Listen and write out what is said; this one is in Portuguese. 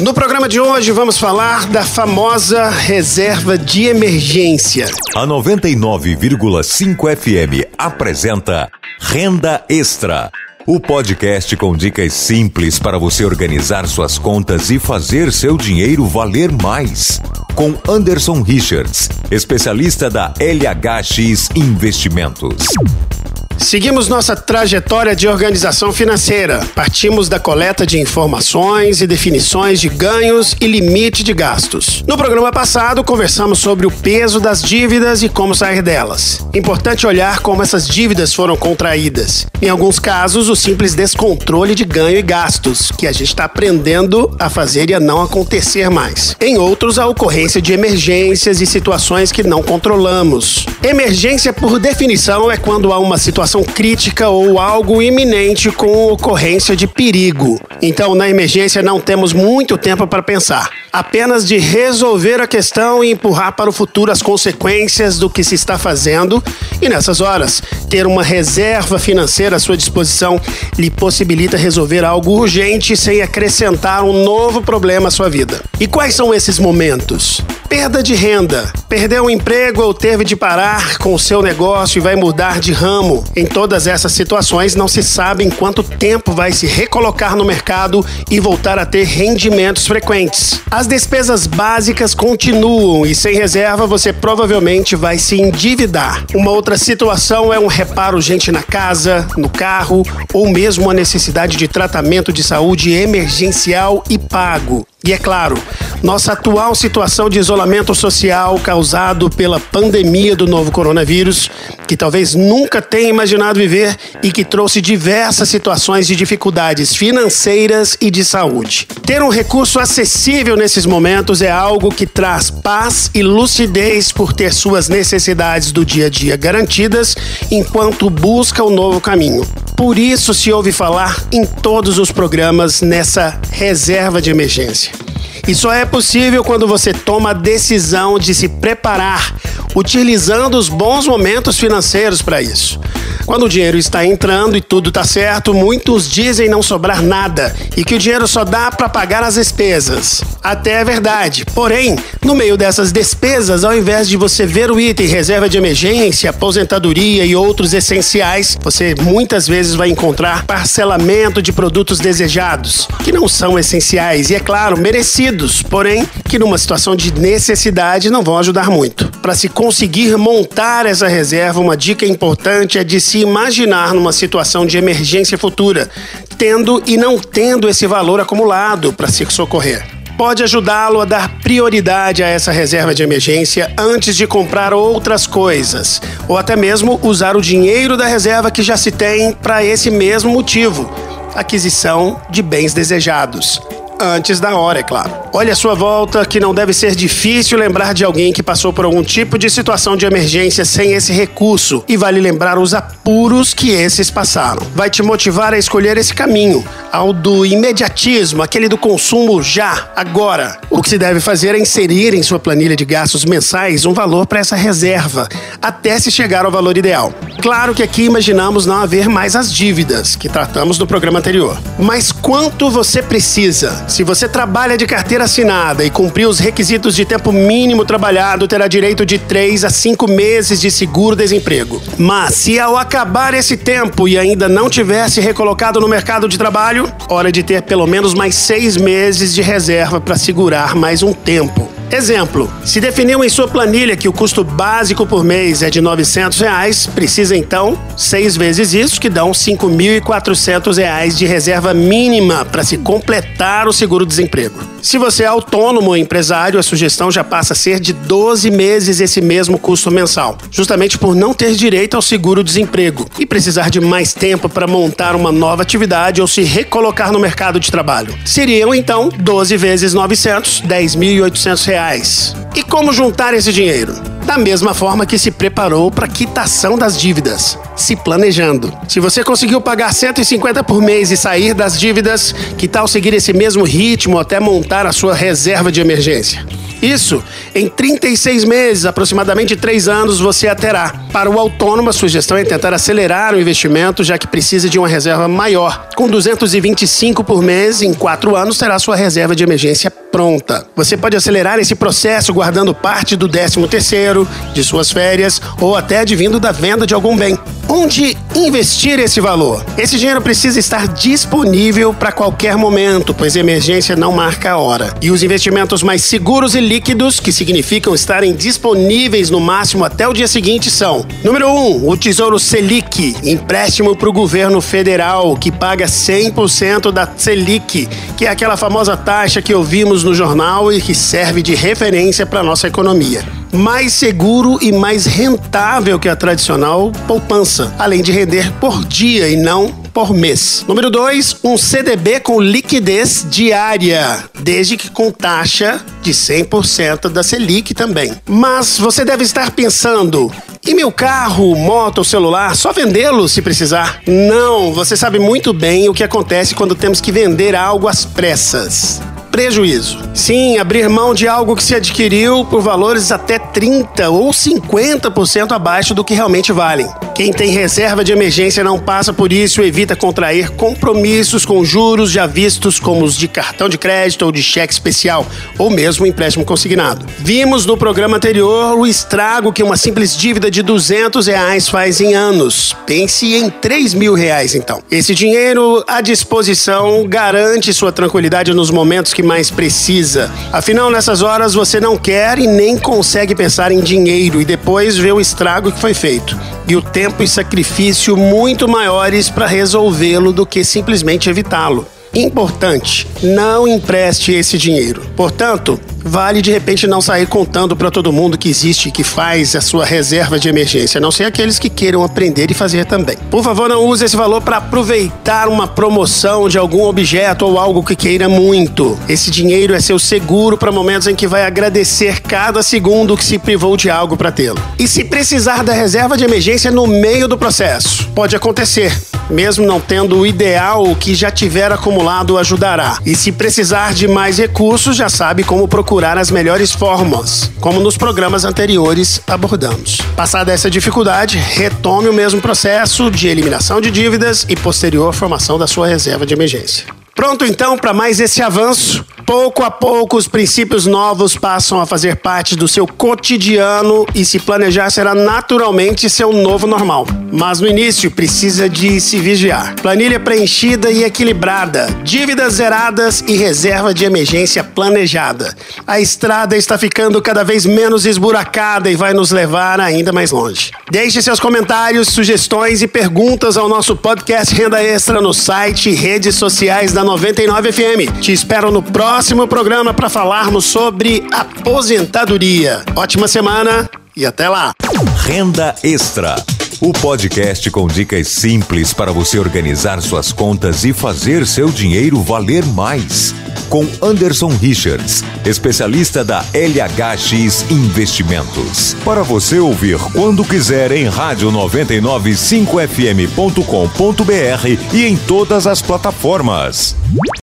No programa de hoje vamos falar da famosa reserva de emergência. A 99,5 FM apresenta Renda Extra. O podcast com dicas simples para você organizar suas contas e fazer seu dinheiro valer mais. Com Anderson Richards, especialista da LHX Investimentos. Seguimos nossa trajetória de organização financeira. Partimos da coleta de informações e definições de ganhos e limite de gastos. No programa passado, conversamos sobre o peso das dívidas e como sair delas. Importante olhar como essas dívidas foram contraídas. Em alguns casos, o simples descontrole de ganho e gastos, que a gente está aprendendo a fazer e a não acontecer mais. Em outros, a ocorrência de emergências e situações que não controlamos. Emergência, por definição, é quando há uma situação situação crítica ou algo iminente com ocorrência de perigo. Então, na emergência, não temos muito tempo para pensar. Apenas de resolver a questão e empurrar para o futuro as consequências do que se está fazendo. E nessas horas, ter uma reserva financeira à sua disposição lhe possibilita resolver algo urgente sem acrescentar um novo problema à sua vida. E quais são esses momentos? Perda de renda. Perdeu o emprego ou teve de parar com o seu negócio e vai mudar de ramo. Em todas essas situações, não se sabe em quanto tempo vai se recolocar no mercado e voltar a ter rendimentos frequentes. As despesas básicas continuam e sem reserva você provavelmente vai se endividar. Uma outra situação é um reparo urgente na casa, no carro ou mesmo a necessidade de tratamento de saúde emergencial e pago. E é claro, nossa atual situação de isolamento social causado pela pandemia do novo coronavírus, que talvez nunca tenha imaginado viver e que trouxe diversas situações de dificuldades financeiras e de saúde. Ter um recurso acessível nesses momentos é algo que traz paz e lucidez por ter suas necessidades do dia a dia garantidas enquanto busca o um novo caminho. Por isso se ouve falar em todos os programas nessa reserva de emergência. E só é possível quando você toma a decisão de se preparar, utilizando os bons momentos financeiros para isso. Quando o dinheiro está entrando e tudo está certo, muitos dizem não sobrar nada e que o dinheiro só dá para pagar as despesas. Até é verdade. Porém, no meio dessas despesas, ao invés de você ver o item reserva de emergência, aposentadoria e outros essenciais, você muitas vezes vai encontrar parcelamento de produtos desejados, que não são essenciais e, é claro, merecidos, porém, que numa situação de necessidade não vão ajudar muito. Para se conseguir montar essa reserva, uma dica importante é de se imaginar numa situação de emergência futura, tendo e não tendo esse valor acumulado para se socorrer pode ajudá-lo a dar prioridade a essa reserva de emergência antes de comprar outras coisas, ou até mesmo usar o dinheiro da reserva que já se tem para esse mesmo motivo aquisição de bens desejados antes da hora, é claro. Olhe a sua volta que não deve ser difícil lembrar de alguém que passou por algum tipo de situação de emergência sem esse recurso e vale lembrar os apuros que esses passaram. Vai te motivar a escolher esse caminho, ao do imediatismo, aquele do consumo já, agora. O que se deve fazer é inserir em sua planilha de gastos mensais um valor para essa reserva, até se chegar ao valor ideal. Claro que aqui imaginamos não haver mais as dívidas que tratamos no programa anterior. Mas quanto você precisa? Se você trabalha de carteira assinada e cumprir os requisitos de tempo mínimo trabalhado, terá direito de 3 a 5 meses de seguro-desemprego. Mas se ao acabar esse tempo e ainda não tiver se recolocado no mercado de trabalho, hora de ter pelo menos mais seis meses de reserva para segurar mais um tempo. Exemplo: se definiu em sua planilha que o custo básico por mês é de 900 reais, precisa então seis vezes isso, que dão 5.400 reais de reserva mínima para se completar o seguro-desemprego. Se você é autônomo ou empresário, a sugestão já passa a ser de 12 meses esse mesmo custo mensal, justamente por não ter direito ao seguro-desemprego e precisar de mais tempo para montar uma nova atividade ou se recolocar no mercado de trabalho. Seriam então 12 vezes 900, 10.800 reais. E como juntar esse dinheiro? Da mesma forma que se preparou para a quitação das dívidas, se planejando. Se você conseguiu pagar 150 por mês e sair das dívidas, que tal seguir esse mesmo ritmo até montar a sua reserva de emergência? Isso, em 36 meses, aproximadamente 3 anos, você a terá. Para o autônomo, a sugestão é tentar acelerar o investimento, já que precisa de uma reserva maior. Com 225 por mês, em 4 anos, terá sua reserva de emergência pronta. Você pode acelerar esse processo guardando parte do 13 terceiro, de suas férias ou até advindo da venda de algum bem. Onde investir esse valor? Esse dinheiro precisa estar disponível para qualquer momento, pois emergência não marca a hora. E os investimentos mais seguros e líquidos, que significam estarem disponíveis no máximo até o dia seguinte, são: número 1, um, o Tesouro Selic, empréstimo para o governo federal, que paga 100% da Selic, que é aquela famosa taxa que ouvimos no jornal e que serve de referência para nossa economia mais seguro e mais rentável que a tradicional poupança, além de render por dia e não por mês. Número 2, um CDB com liquidez diária, desde que com taxa de 100% da Selic também. Mas você deve estar pensando, e meu carro, moto ou celular, só vendê-lo se precisar? Não, você sabe muito bem o que acontece quando temos que vender algo às pressas prejuízo. Sim, abrir mão de algo que se adquiriu por valores até 30 ou 50% abaixo do que realmente valem. Quem tem reserva de emergência não passa por isso e evita contrair compromissos com juros já vistos como os de cartão de crédito ou de cheque especial, ou mesmo empréstimo consignado. Vimos no programa anterior o estrago que uma simples dívida de 200 reais faz em anos. Pense em 3 mil reais então. Esse dinheiro à disposição garante sua tranquilidade nos momentos que mais precisa. Afinal, nessas horas você não quer e nem consegue pensar em dinheiro e depois ver o estrago que foi feito. E o tempo e sacrifício muito maiores para resolvê-lo do que simplesmente evitá-lo. Importante, não empreste esse dinheiro. Portanto, vale de repente não sair contando para todo mundo que existe, que faz a sua reserva de emergência, não ser aqueles que queiram aprender e fazer também. Por favor, não use esse valor para aproveitar uma promoção de algum objeto ou algo que queira muito. Esse dinheiro é seu seguro para momentos em que vai agradecer cada segundo que se privou de algo para tê-lo. E se precisar da reserva de emergência no meio do processo, pode acontecer. Mesmo não tendo o ideal, o que já tiver acumulado ajudará. E se precisar de mais recursos, já sabe como procurar procurar as melhores formas, como nos programas anteriores abordamos. Passada essa dificuldade, retome o mesmo processo de eliminação de dívidas e posterior formação da sua reserva de emergência. Pronto então para mais esse avanço Pouco a pouco, os princípios novos passam a fazer parte do seu cotidiano e se planejar será naturalmente seu novo normal. Mas no início, precisa de se vigiar. Planilha preenchida e equilibrada, dívidas zeradas e reserva de emergência planejada. A estrada está ficando cada vez menos esburacada e vai nos levar ainda mais longe. Deixe seus comentários, sugestões e perguntas ao nosso podcast Renda Extra no site e redes sociais da 99 FM. Te espero no próximo próximo programa para falarmos sobre aposentadoria. Ótima semana e até lá. Renda Extra. O podcast com dicas simples para você organizar suas contas e fazer seu dinheiro valer mais. Com Anderson Richards, especialista da LHX Investimentos. Para você ouvir quando quiser em rádio995fm.com.br e em todas as plataformas.